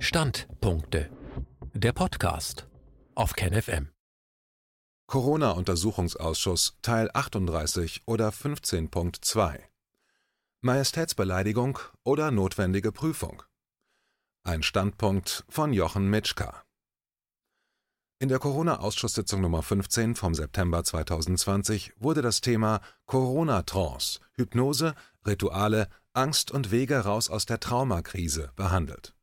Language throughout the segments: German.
Standpunkte. Der Podcast auf KenFM. Corona-Untersuchungsausschuss Teil 38 oder 15.2 Majestätsbeleidigung oder notwendige Prüfung. Ein Standpunkt von Jochen Mitschka. In der Corona-Ausschusssitzung Nummer 15 vom September 2020 wurde das Thema Corona-Trance, Hypnose, Rituale, Angst und Wege raus aus der Traumakrise behandelt.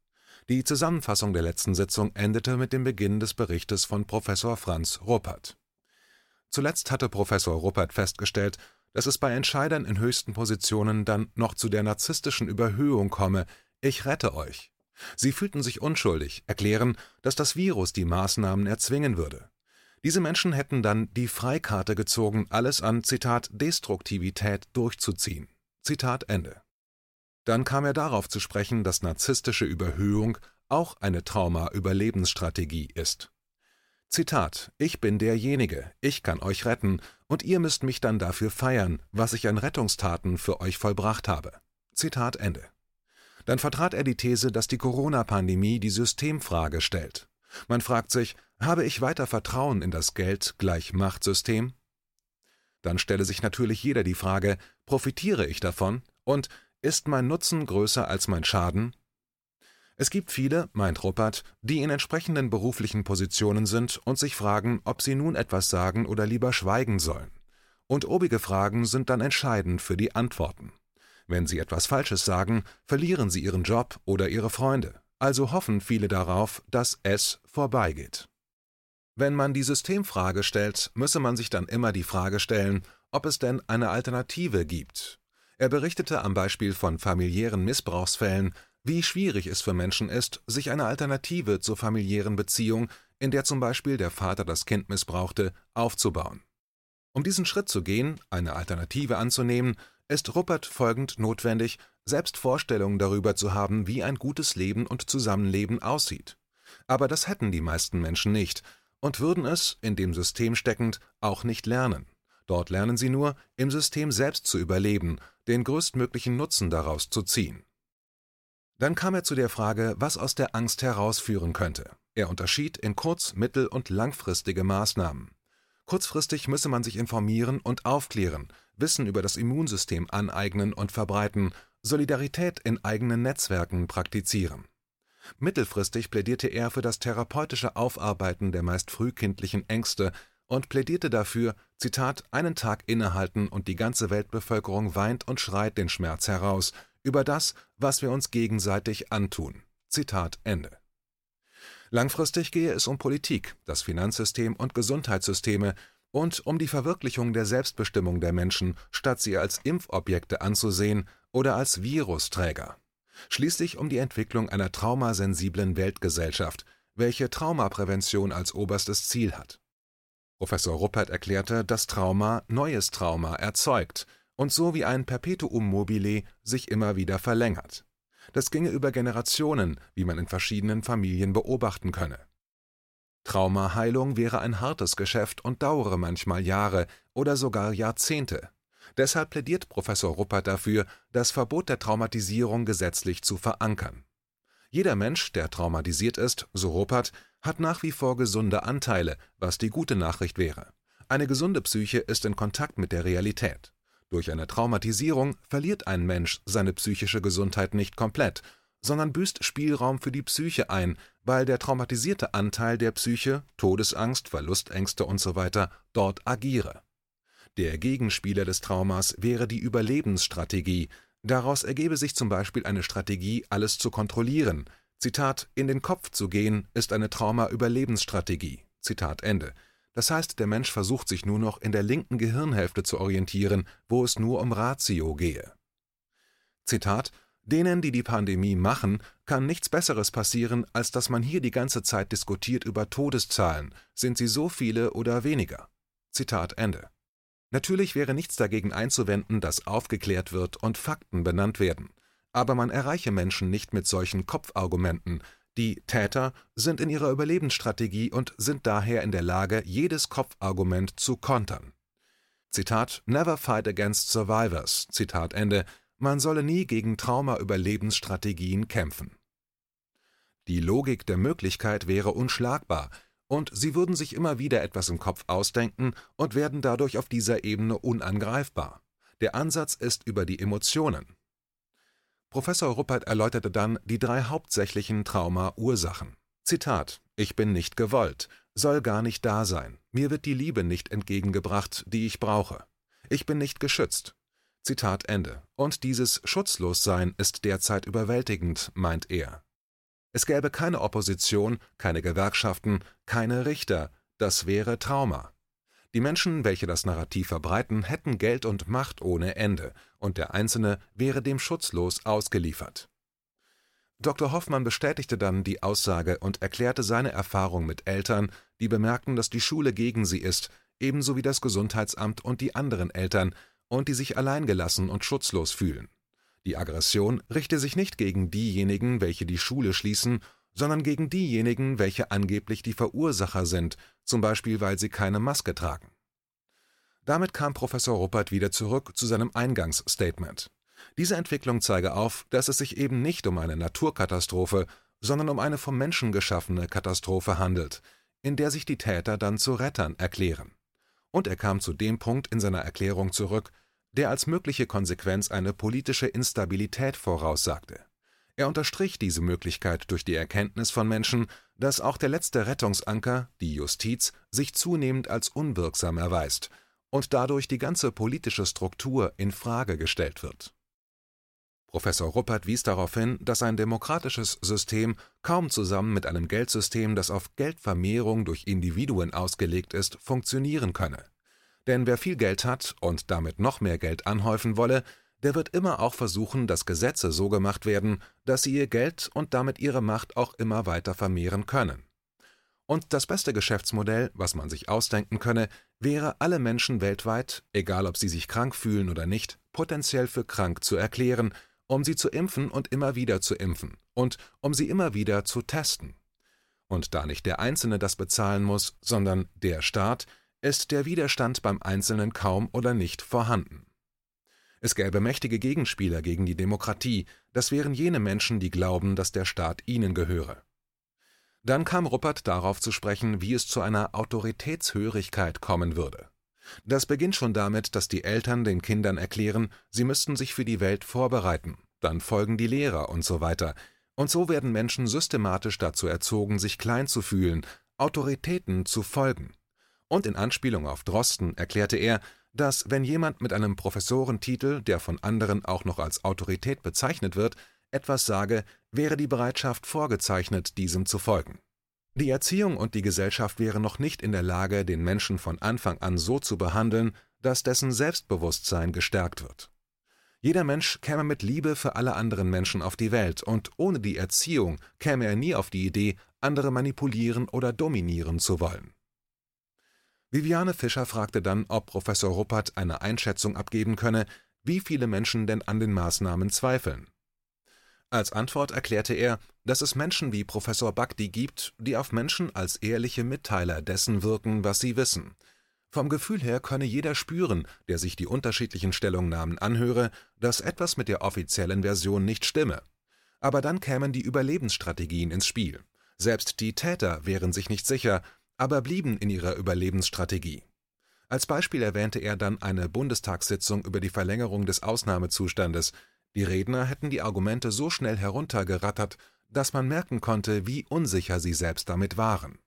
Die Zusammenfassung der letzten Sitzung endete mit dem Beginn des Berichtes von Professor Franz Ruppert. Zuletzt hatte Professor Ruppert festgestellt, dass es bei Entscheidern in höchsten Positionen dann noch zu der narzisstischen Überhöhung komme, ich rette euch. Sie fühlten sich unschuldig, erklären, dass das Virus die Maßnahmen erzwingen würde. Diese Menschen hätten dann die Freikarte gezogen, alles an Zitat Destruktivität durchzuziehen. Zitat Ende. Dann kam er darauf zu sprechen, dass narzisstische Überhöhung auch eine Trauma-Überlebensstrategie ist. Zitat: Ich bin derjenige, ich kann euch retten, und ihr müsst mich dann dafür feiern, was ich an Rettungstaten für euch vollbracht habe. Zitat Ende. Dann vertrat er die These, dass die Corona-Pandemie die Systemfrage stellt. Man fragt sich, habe ich weiter Vertrauen in das Geld gleich Machtsystem? Dann stelle sich natürlich jeder die Frage, profitiere ich davon und ist mein Nutzen größer als mein Schaden? Es gibt viele, meint Ruppert, die in entsprechenden beruflichen Positionen sind und sich fragen, ob sie nun etwas sagen oder lieber schweigen sollen. Und obige Fragen sind dann entscheidend für die Antworten. Wenn sie etwas Falsches sagen, verlieren sie ihren Job oder ihre Freunde. Also hoffen viele darauf, dass es vorbeigeht. Wenn man die Systemfrage stellt, müsse man sich dann immer die Frage stellen, ob es denn eine Alternative gibt. Er berichtete am Beispiel von familiären Missbrauchsfällen, wie schwierig es für Menschen ist, sich eine Alternative zur familiären Beziehung, in der zum Beispiel der Vater das Kind missbrauchte, aufzubauen. Um diesen Schritt zu gehen, eine Alternative anzunehmen, ist Ruppert folgend notwendig, selbst Vorstellungen darüber zu haben, wie ein gutes Leben und Zusammenleben aussieht. Aber das hätten die meisten Menschen nicht und würden es, in dem System steckend, auch nicht lernen. Dort lernen sie nur, im System selbst zu überleben, den größtmöglichen Nutzen daraus zu ziehen. Dann kam er zu der Frage, was aus der Angst herausführen könnte. Er unterschied in kurz-, mittel- und langfristige Maßnahmen. Kurzfristig müsse man sich informieren und aufklären, Wissen über das Immunsystem aneignen und verbreiten, Solidarität in eigenen Netzwerken praktizieren. Mittelfristig plädierte er für das therapeutische Aufarbeiten der meist frühkindlichen Ängste und plädierte dafür, Zitat, einen Tag innehalten und die ganze Weltbevölkerung weint und schreit den Schmerz heraus über das, was wir uns gegenseitig antun. Zitat Ende. Langfristig gehe es um Politik, das Finanzsystem und Gesundheitssysteme, und um die Verwirklichung der Selbstbestimmung der Menschen, statt sie als Impfobjekte anzusehen oder als Virusträger. Schließlich um die Entwicklung einer traumasensiblen Weltgesellschaft, welche Traumaprävention als oberstes Ziel hat. Professor Ruppert erklärte, dass Trauma neues Trauma erzeugt und so wie ein Perpetuum mobile sich immer wieder verlängert. Das ginge über Generationen, wie man in verschiedenen Familien beobachten könne. Traumaheilung wäre ein hartes Geschäft und dauere manchmal Jahre oder sogar Jahrzehnte. Deshalb plädiert Professor Ruppert dafür, das Verbot der Traumatisierung gesetzlich zu verankern. Jeder Mensch, der traumatisiert ist, so Ruppert, hat nach wie vor gesunde Anteile, was die gute Nachricht wäre. Eine gesunde Psyche ist in Kontakt mit der Realität. Durch eine Traumatisierung verliert ein Mensch seine psychische Gesundheit nicht komplett, sondern büßt Spielraum für die Psyche ein, weil der traumatisierte Anteil der Psyche, Todesangst, Verlustängste usw. dort agiere. Der Gegenspieler des Traumas wäre die Überlebensstrategie, daraus ergebe sich zum Beispiel eine Strategie, alles zu kontrollieren. Zitat, in den Kopf zu gehen, ist eine Trauma-Überlebensstrategie. Zitat Ende. Das heißt, der Mensch versucht sich nur noch in der linken Gehirnhälfte zu orientieren, wo es nur um Ratio gehe. Zitat Denen, die die Pandemie machen, kann nichts Besseres passieren, als dass man hier die ganze Zeit diskutiert über Todeszahlen. Sind sie so viele oder weniger? Zitat Ende. Natürlich wäre nichts dagegen einzuwenden, dass aufgeklärt wird und Fakten benannt werden. Aber man erreiche Menschen nicht mit solchen Kopfargumenten. Die Täter sind in ihrer Überlebensstrategie und sind daher in der Lage, jedes Kopfargument zu kontern. Zitat Never fight against survivors. Zitat Ende man solle nie gegen Trauma-Überlebensstrategien kämpfen. Die Logik der Möglichkeit wäre unschlagbar, und sie würden sich immer wieder etwas im Kopf ausdenken und werden dadurch auf dieser Ebene unangreifbar. Der Ansatz ist über die Emotionen. Professor Ruppert erläuterte dann die drei hauptsächlichen Trauma-Ursachen. Zitat: Ich bin nicht gewollt, soll gar nicht da sein, mir wird die Liebe nicht entgegengebracht, die ich brauche. Ich bin nicht geschützt. Zitat Ende. Und dieses Schutzlossein ist derzeit überwältigend, meint er. Es gäbe keine Opposition, keine Gewerkschaften, keine Richter, das wäre Trauma. Die Menschen, welche das Narrativ verbreiten, hätten Geld und Macht ohne Ende, und der Einzelne wäre dem schutzlos ausgeliefert. Dr. Hoffmann bestätigte dann die Aussage und erklärte seine Erfahrung mit Eltern, die bemerken, dass die Schule gegen sie ist, ebenso wie das Gesundheitsamt und die anderen Eltern, und die sich alleingelassen und schutzlos fühlen. Die Aggression richte sich nicht gegen diejenigen, welche die Schule schließen, sondern gegen diejenigen, welche angeblich die Verursacher sind, zum Beispiel weil sie keine Maske tragen. Damit kam Professor Ruppert wieder zurück zu seinem Eingangsstatement. Diese Entwicklung zeige auf, dass es sich eben nicht um eine Naturkatastrophe, sondern um eine vom Menschen geschaffene Katastrophe handelt, in der sich die Täter dann zu Rettern erklären. Und er kam zu dem Punkt in seiner Erklärung zurück, der als mögliche Konsequenz eine politische Instabilität voraussagte. Er unterstrich diese Möglichkeit durch die Erkenntnis von Menschen, dass auch der letzte Rettungsanker, die Justiz, sich zunehmend als unwirksam erweist und dadurch die ganze politische Struktur in Frage gestellt wird. Professor Ruppert wies darauf hin, dass ein demokratisches System kaum zusammen mit einem Geldsystem, das auf Geldvermehrung durch Individuen ausgelegt ist, funktionieren könne. Denn wer viel Geld hat und damit noch mehr Geld anhäufen wolle, der wird immer auch versuchen, dass Gesetze so gemacht werden, dass sie ihr Geld und damit ihre Macht auch immer weiter vermehren können. Und das beste Geschäftsmodell, was man sich ausdenken könne, wäre, alle Menschen weltweit, egal ob sie sich krank fühlen oder nicht, potenziell für krank zu erklären um sie zu impfen und immer wieder zu impfen und um sie immer wieder zu testen. Und da nicht der Einzelne das bezahlen muss, sondern der Staat, ist der Widerstand beim Einzelnen kaum oder nicht vorhanden. Es gäbe mächtige Gegenspieler gegen die Demokratie, das wären jene Menschen, die glauben, dass der Staat ihnen gehöre. Dann kam Ruppert darauf zu sprechen, wie es zu einer Autoritätshörigkeit kommen würde. Das beginnt schon damit, dass die Eltern den Kindern erklären, sie müssten sich für die Welt vorbereiten, dann folgen die Lehrer und so weiter. Und so werden Menschen systematisch dazu erzogen, sich klein zu fühlen, Autoritäten zu folgen. Und in Anspielung auf Drosten erklärte er, dass, wenn jemand mit einem Professorentitel, der von anderen auch noch als Autorität bezeichnet wird, etwas sage, wäre die Bereitschaft vorgezeichnet, diesem zu folgen. Die Erziehung und die Gesellschaft wären noch nicht in der Lage, den Menschen von Anfang an so zu behandeln, dass dessen Selbstbewusstsein gestärkt wird. Jeder Mensch käme mit Liebe für alle anderen Menschen auf die Welt, und ohne die Erziehung käme er nie auf die Idee, andere manipulieren oder dominieren zu wollen. Viviane Fischer fragte dann, ob Professor Ruppert eine Einschätzung abgeben könne, wie viele Menschen denn an den Maßnahmen zweifeln. Als Antwort erklärte er, dass es Menschen wie Professor Bagdi gibt, die auf Menschen als ehrliche Mitteiler dessen wirken, was sie wissen. Vom Gefühl her könne jeder spüren, der sich die unterschiedlichen Stellungnahmen anhöre, dass etwas mit der offiziellen Version nicht stimme. Aber dann kämen die Überlebensstrategien ins Spiel. Selbst die Täter wären sich nicht sicher, aber blieben in ihrer Überlebensstrategie. Als Beispiel erwähnte er dann eine Bundestagssitzung über die Verlängerung des Ausnahmezustandes, die Redner hätten die Argumente so schnell heruntergerattert, dass man merken konnte, wie unsicher sie selbst damit waren.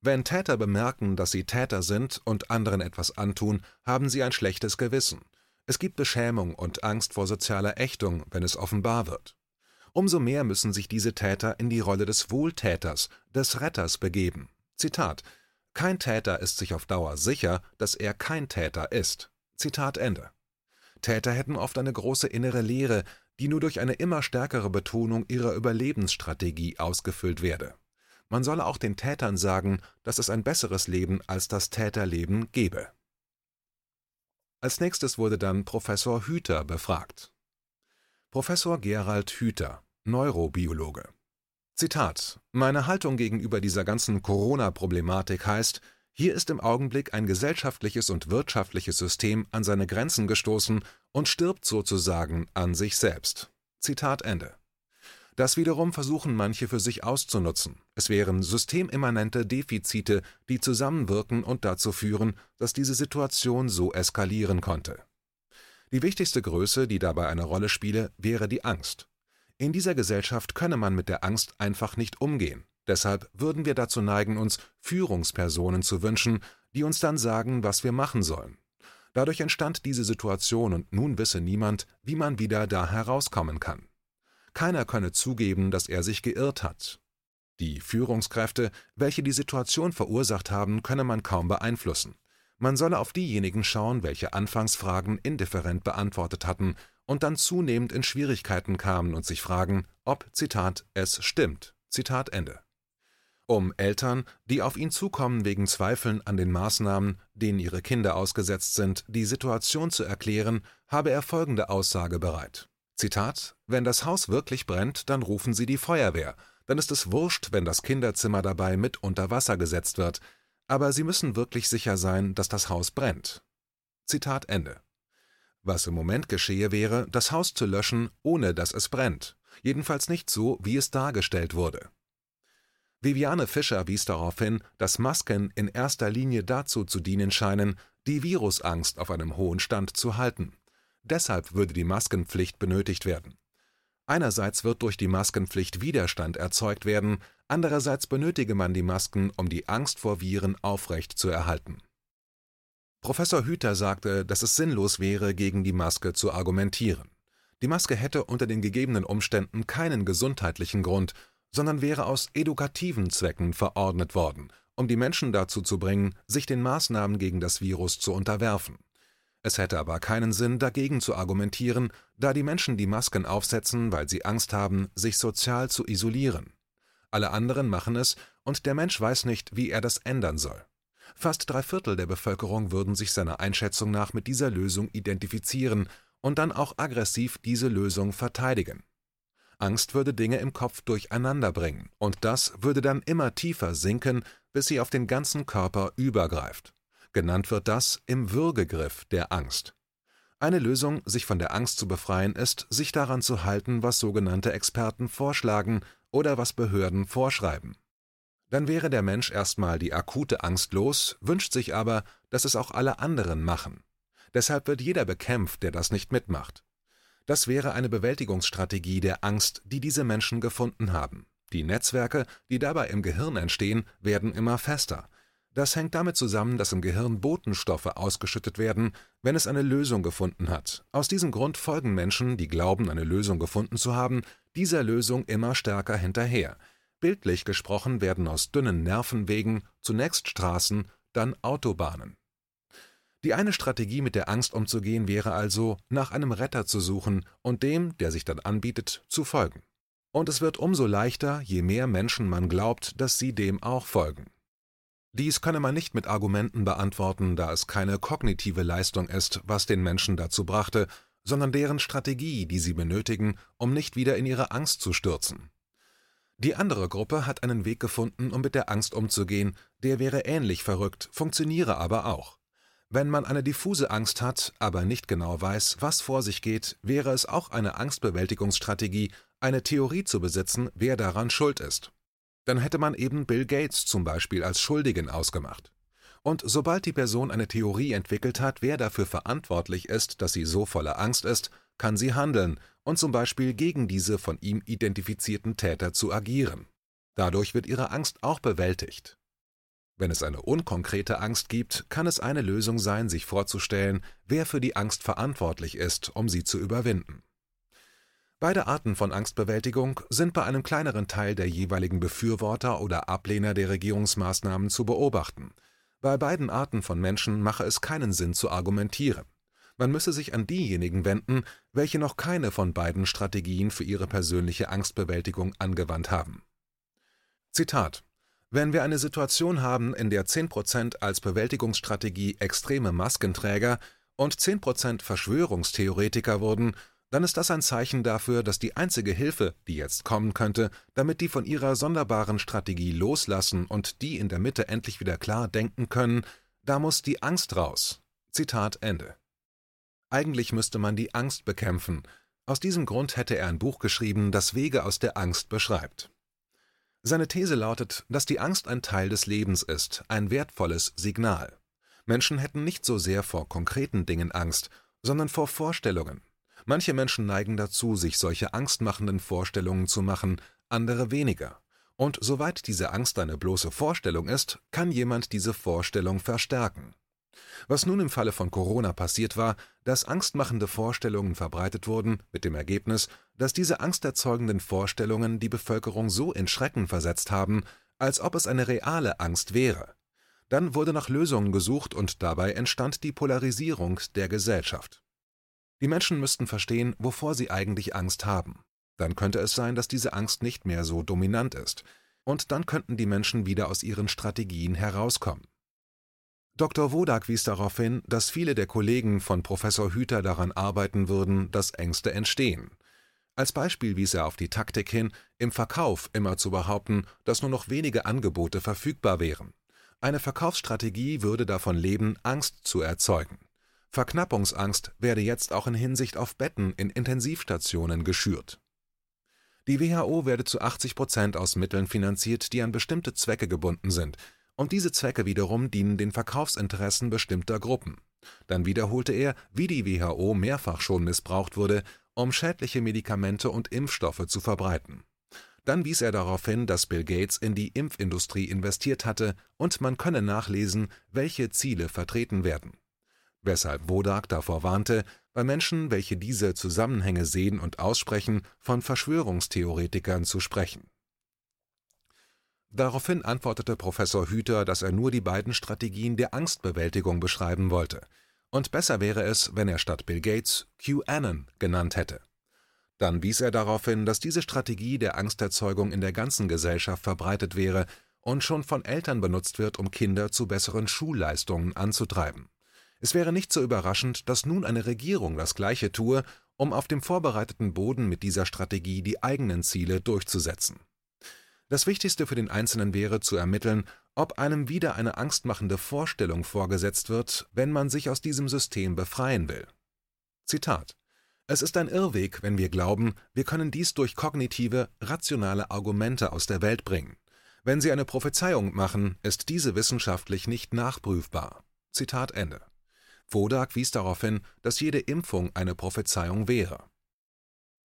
Wenn Täter bemerken, dass sie Täter sind und anderen etwas antun, haben sie ein schlechtes Gewissen. Es gibt Beschämung und Angst vor sozialer Ächtung, wenn es offenbar wird. Umso mehr müssen sich diese Täter in die Rolle des Wohltäters, des Retters begeben. Zitat Kein Täter ist sich auf Dauer sicher, dass er kein Täter ist. Zitat Ende. Täter hätten oft eine große innere Leere, die nur durch eine immer stärkere Betonung ihrer Überlebensstrategie ausgefüllt werde. Man solle auch den Tätern sagen, dass es ein besseres Leben als das Täterleben gebe. Als nächstes wurde dann Professor Hüter befragt. Professor Gerald Hüter, Neurobiologe. Zitat: Meine Haltung gegenüber dieser ganzen Corona-Problematik heißt, hier ist im Augenblick ein gesellschaftliches und wirtschaftliches System an seine Grenzen gestoßen und stirbt sozusagen an sich selbst. Zitat Ende. Das wiederum versuchen manche für sich auszunutzen. Es wären systemimmanente Defizite, die zusammenwirken und dazu führen, dass diese Situation so eskalieren konnte. Die wichtigste Größe, die dabei eine Rolle spiele, wäre die Angst. In dieser Gesellschaft könne man mit der Angst einfach nicht umgehen. Deshalb würden wir dazu neigen, uns Führungspersonen zu wünschen, die uns dann sagen, was wir machen sollen. Dadurch entstand diese Situation und nun wisse niemand, wie man wieder da herauskommen kann. Keiner könne zugeben, dass er sich geirrt hat. Die Führungskräfte, welche die Situation verursacht haben, könne man kaum beeinflussen. Man solle auf diejenigen schauen, welche Anfangsfragen indifferent beantwortet hatten und dann zunehmend in Schwierigkeiten kamen und sich fragen, ob, Zitat, es stimmt. Zitat Ende. Um Eltern, die auf ihn zukommen wegen Zweifeln an den Maßnahmen, denen ihre Kinder ausgesetzt sind, die Situation zu erklären, habe er folgende Aussage bereit. Zitat: Wenn das Haus wirklich brennt, dann rufen Sie die Feuerwehr. Dann ist es wurscht, wenn das Kinderzimmer dabei mit unter Wasser gesetzt wird. Aber Sie müssen wirklich sicher sein, dass das Haus brennt. Zitat Ende. Was im Moment geschehe wäre, das Haus zu löschen, ohne dass es brennt. Jedenfalls nicht so, wie es dargestellt wurde. Viviane Fischer wies darauf hin, dass Masken in erster Linie dazu zu dienen scheinen, die Virusangst auf einem hohen Stand zu halten. Deshalb würde die Maskenpflicht benötigt werden. Einerseits wird durch die Maskenpflicht Widerstand erzeugt werden, andererseits benötige man die Masken, um die Angst vor Viren aufrecht zu erhalten. Professor Hüter sagte, dass es sinnlos wäre, gegen die Maske zu argumentieren. Die Maske hätte unter den gegebenen Umständen keinen gesundheitlichen Grund, sondern wäre aus edukativen Zwecken verordnet worden, um die Menschen dazu zu bringen, sich den Maßnahmen gegen das Virus zu unterwerfen. Es hätte aber keinen Sinn, dagegen zu argumentieren, da die Menschen die Masken aufsetzen, weil sie Angst haben, sich sozial zu isolieren. Alle anderen machen es, und der Mensch weiß nicht, wie er das ändern soll. Fast drei Viertel der Bevölkerung würden sich seiner Einschätzung nach mit dieser Lösung identifizieren und dann auch aggressiv diese Lösung verteidigen. Angst würde Dinge im Kopf durcheinander bringen, und das würde dann immer tiefer sinken, bis sie auf den ganzen Körper übergreift. Genannt wird das im Würgegriff der Angst. Eine Lösung, sich von der Angst zu befreien, ist, sich daran zu halten, was sogenannte Experten vorschlagen oder was Behörden vorschreiben. Dann wäre der Mensch erstmal die akute Angst los, wünscht sich aber, dass es auch alle anderen machen. Deshalb wird jeder bekämpft, der das nicht mitmacht. Das wäre eine Bewältigungsstrategie der Angst, die diese Menschen gefunden haben. Die Netzwerke, die dabei im Gehirn entstehen, werden immer fester, das hängt damit zusammen, dass im Gehirn Botenstoffe ausgeschüttet werden, wenn es eine Lösung gefunden hat. Aus diesem Grund folgen Menschen, die glauben, eine Lösung gefunden zu haben, dieser Lösung immer stärker hinterher. Bildlich gesprochen werden aus dünnen Nervenwegen zunächst Straßen, dann Autobahnen. Die eine Strategie, mit der Angst umzugehen, wäre also, nach einem Retter zu suchen und dem, der sich dann anbietet, zu folgen. Und es wird umso leichter, je mehr Menschen man glaubt, dass sie dem auch folgen. Dies könne man nicht mit Argumenten beantworten, da es keine kognitive Leistung ist, was den Menschen dazu brachte, sondern deren Strategie, die sie benötigen, um nicht wieder in ihre Angst zu stürzen. Die andere Gruppe hat einen Weg gefunden, um mit der Angst umzugehen, der wäre ähnlich verrückt, funktioniere aber auch. Wenn man eine diffuse Angst hat, aber nicht genau weiß, was vor sich geht, wäre es auch eine Angstbewältigungsstrategie, eine Theorie zu besitzen, wer daran schuld ist dann hätte man eben Bill Gates zum Beispiel als Schuldigen ausgemacht. Und sobald die Person eine Theorie entwickelt hat, wer dafür verantwortlich ist, dass sie so voller Angst ist, kann sie handeln und zum Beispiel gegen diese von ihm identifizierten Täter zu agieren. Dadurch wird ihre Angst auch bewältigt. Wenn es eine unkonkrete Angst gibt, kann es eine Lösung sein, sich vorzustellen, wer für die Angst verantwortlich ist, um sie zu überwinden. Beide Arten von Angstbewältigung sind bei einem kleineren Teil der jeweiligen Befürworter oder Ablehner der Regierungsmaßnahmen zu beobachten. Bei beiden Arten von Menschen mache es keinen Sinn zu argumentieren. Man müsse sich an diejenigen wenden, welche noch keine von beiden Strategien für ihre persönliche Angstbewältigung angewandt haben. Zitat wenn wir eine Situation haben, in der 10% als Bewältigungsstrategie extreme Maskenträger und 10% Verschwörungstheoretiker wurden, dann ist das ein Zeichen dafür, dass die einzige Hilfe, die jetzt kommen könnte, damit die von ihrer sonderbaren Strategie loslassen und die in der Mitte endlich wieder klar denken können, da muss die Angst raus. Zitat Ende. Eigentlich müsste man die Angst bekämpfen, Aus diesem Grund hätte er ein Buch geschrieben, das Wege aus der Angst beschreibt. Seine These lautet, dass die Angst ein Teil des Lebens ist, ein wertvolles Signal. Menschen hätten nicht so sehr vor konkreten Dingen Angst, sondern vor Vorstellungen. Manche Menschen neigen dazu, sich solche angstmachenden Vorstellungen zu machen, andere weniger. Und soweit diese Angst eine bloße Vorstellung ist, kann jemand diese Vorstellung verstärken. Was nun im Falle von Corona passiert war, dass angstmachende Vorstellungen verbreitet wurden, mit dem Ergebnis, dass diese angsterzeugenden Vorstellungen die Bevölkerung so in Schrecken versetzt haben, als ob es eine reale Angst wäre. Dann wurde nach Lösungen gesucht und dabei entstand die Polarisierung der Gesellschaft. Die Menschen müssten verstehen, wovor sie eigentlich Angst haben. Dann könnte es sein, dass diese Angst nicht mehr so dominant ist, und dann könnten die Menschen wieder aus ihren Strategien herauskommen. Dr. Wodak wies darauf hin, dass viele der Kollegen von Professor Hüter daran arbeiten würden, dass Ängste entstehen. Als Beispiel wies er auf die Taktik hin, im Verkauf immer zu behaupten, dass nur noch wenige Angebote verfügbar wären. Eine Verkaufsstrategie würde davon leben, Angst zu erzeugen. Verknappungsangst werde jetzt auch in Hinsicht auf Betten in Intensivstationen geschürt. Die WHO werde zu 80 Prozent aus Mitteln finanziert, die an bestimmte Zwecke gebunden sind, und diese Zwecke wiederum dienen den Verkaufsinteressen bestimmter Gruppen. Dann wiederholte er, wie die WHO mehrfach schon missbraucht wurde, um schädliche Medikamente und Impfstoffe zu verbreiten. Dann wies er darauf hin, dass Bill Gates in die Impfindustrie investiert hatte und man könne nachlesen, welche Ziele vertreten werden. Weshalb Wodak davor warnte, bei Menschen, welche diese Zusammenhänge sehen und aussprechen, von Verschwörungstheoretikern zu sprechen. Daraufhin antwortete Professor Hüter, dass er nur die beiden Strategien der Angstbewältigung beschreiben wollte, und besser wäre es, wenn er statt Bill Gates QAnon genannt hätte. Dann wies er darauf hin, dass diese Strategie der Angsterzeugung in der ganzen Gesellschaft verbreitet wäre und schon von Eltern benutzt wird, um Kinder zu besseren Schulleistungen anzutreiben. Es wäre nicht so überraschend, dass nun eine Regierung das Gleiche tue, um auf dem vorbereiteten Boden mit dieser Strategie die eigenen Ziele durchzusetzen. Das Wichtigste für den Einzelnen wäre zu ermitteln, ob einem wieder eine angstmachende Vorstellung vorgesetzt wird, wenn man sich aus diesem System befreien will. Zitat Es ist ein Irrweg, wenn wir glauben, wir können dies durch kognitive, rationale Argumente aus der Welt bringen. Wenn Sie eine Prophezeiung machen, ist diese wissenschaftlich nicht nachprüfbar. Zitat Ende. Wodak wies darauf hin, dass jede Impfung eine Prophezeiung wäre.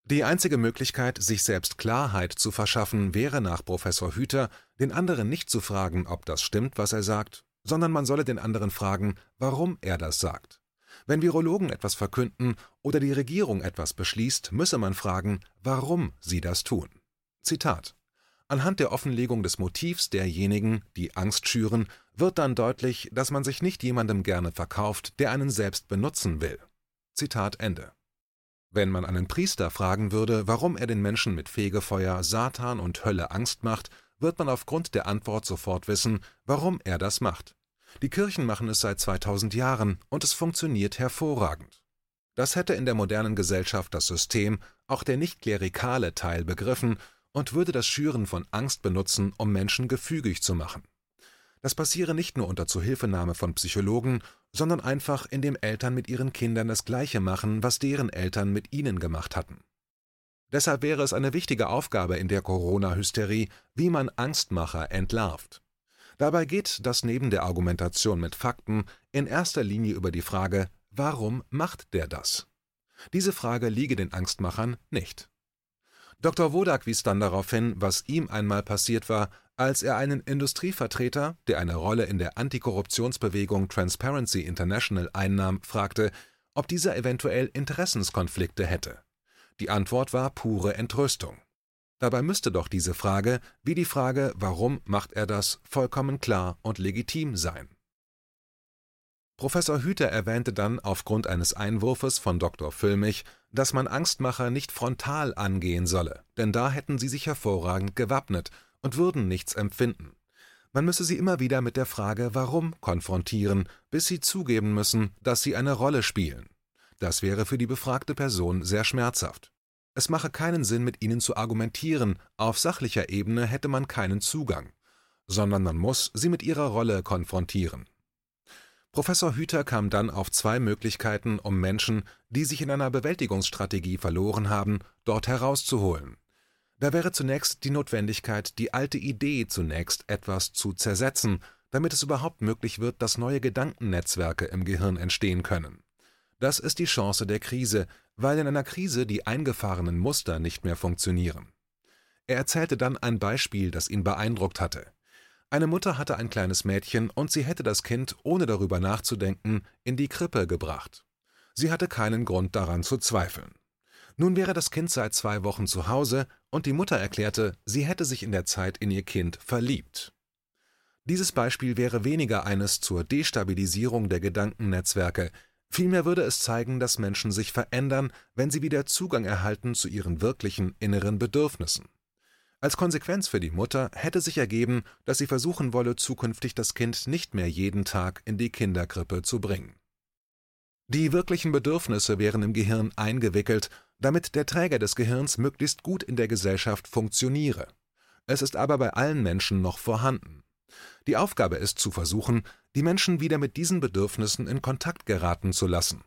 Die einzige Möglichkeit, sich selbst Klarheit zu verschaffen, wäre nach Professor Hüter, den anderen nicht zu fragen, ob das stimmt, was er sagt, sondern man solle den anderen fragen, warum er das sagt. Wenn Virologen etwas verkünden oder die Regierung etwas beschließt, müsse man fragen, warum sie das tun. Zitat Anhand der Offenlegung des Motivs derjenigen, die Angst schüren, wird dann deutlich, dass man sich nicht jemandem gerne verkauft, der einen selbst benutzen will. Zitat Ende. Wenn man einen Priester fragen würde, warum er den Menschen mit Fegefeuer, Satan und Hölle Angst macht, wird man aufgrund der Antwort sofort wissen, warum er das macht. Die Kirchen machen es seit 2000 Jahren und es funktioniert hervorragend. Das hätte in der modernen Gesellschaft das System, auch der nicht klerikale Teil begriffen und würde das Schüren von Angst benutzen, um Menschen gefügig zu machen. Das passiere nicht nur unter Zuhilfenahme von Psychologen, sondern einfach, indem Eltern mit ihren Kindern das Gleiche machen, was deren Eltern mit ihnen gemacht hatten. Deshalb wäre es eine wichtige Aufgabe in der Corona-Hysterie, wie man Angstmacher entlarvt. Dabei geht das neben der Argumentation mit Fakten in erster Linie über die Frage, warum macht der das? Diese Frage liege den Angstmachern nicht. Dr. Wodak wies dann darauf hin, was ihm einmal passiert war, als er einen Industrievertreter, der eine Rolle in der Antikorruptionsbewegung Transparency International einnahm, fragte, ob dieser eventuell Interessenskonflikte hätte. Die Antwort war pure Entrüstung. Dabei müsste doch diese Frage, wie die Frage, warum macht er das, vollkommen klar und legitim sein. Professor Hüter erwähnte dann aufgrund eines Einwurfes von Dr. Füllmich, dass man Angstmacher nicht frontal angehen solle, denn da hätten sie sich hervorragend gewappnet und würden nichts empfinden. Man müsse sie immer wieder mit der Frage Warum konfrontieren, bis sie zugeben müssen, dass sie eine Rolle spielen. Das wäre für die befragte Person sehr schmerzhaft. Es mache keinen Sinn, mit ihnen zu argumentieren, auf sachlicher Ebene hätte man keinen Zugang, sondern man muss sie mit ihrer Rolle konfrontieren. Professor Hüter kam dann auf zwei Möglichkeiten, um Menschen, die sich in einer Bewältigungsstrategie verloren haben, dort herauszuholen. Da wäre zunächst die Notwendigkeit, die alte Idee zunächst etwas zu zersetzen, damit es überhaupt möglich wird, dass neue Gedankennetzwerke im Gehirn entstehen können. Das ist die Chance der Krise, weil in einer Krise die eingefahrenen Muster nicht mehr funktionieren. Er erzählte dann ein Beispiel, das ihn beeindruckt hatte. Eine Mutter hatte ein kleines Mädchen und sie hätte das Kind, ohne darüber nachzudenken, in die Krippe gebracht. Sie hatte keinen Grund daran zu zweifeln. Nun wäre das Kind seit zwei Wochen zu Hause und die Mutter erklärte, sie hätte sich in der Zeit in ihr Kind verliebt. Dieses Beispiel wäre weniger eines zur Destabilisierung der Gedankennetzwerke, vielmehr würde es zeigen, dass Menschen sich verändern, wenn sie wieder Zugang erhalten zu ihren wirklichen inneren Bedürfnissen. Als Konsequenz für die Mutter hätte sich ergeben, dass sie versuchen wolle, zukünftig das Kind nicht mehr jeden Tag in die Kinderkrippe zu bringen. Die wirklichen Bedürfnisse wären im Gehirn eingewickelt, damit der Träger des Gehirns möglichst gut in der Gesellschaft funktioniere. Es ist aber bei allen Menschen noch vorhanden. Die Aufgabe ist zu versuchen, die Menschen wieder mit diesen Bedürfnissen in Kontakt geraten zu lassen.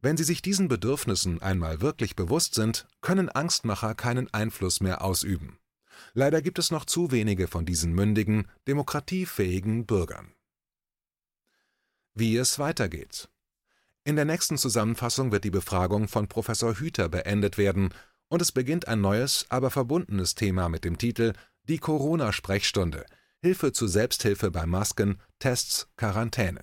Wenn sie sich diesen Bedürfnissen einmal wirklich bewusst sind, können Angstmacher keinen Einfluss mehr ausüben. Leider gibt es noch zu wenige von diesen mündigen, demokratiefähigen Bürgern. Wie es weitergeht. In der nächsten Zusammenfassung wird die Befragung von Professor Hüter beendet werden und es beginnt ein neues, aber verbundenes Thema mit dem Titel Die Corona-Sprechstunde – Hilfe zu Selbsthilfe bei Masken, Tests, Quarantäne.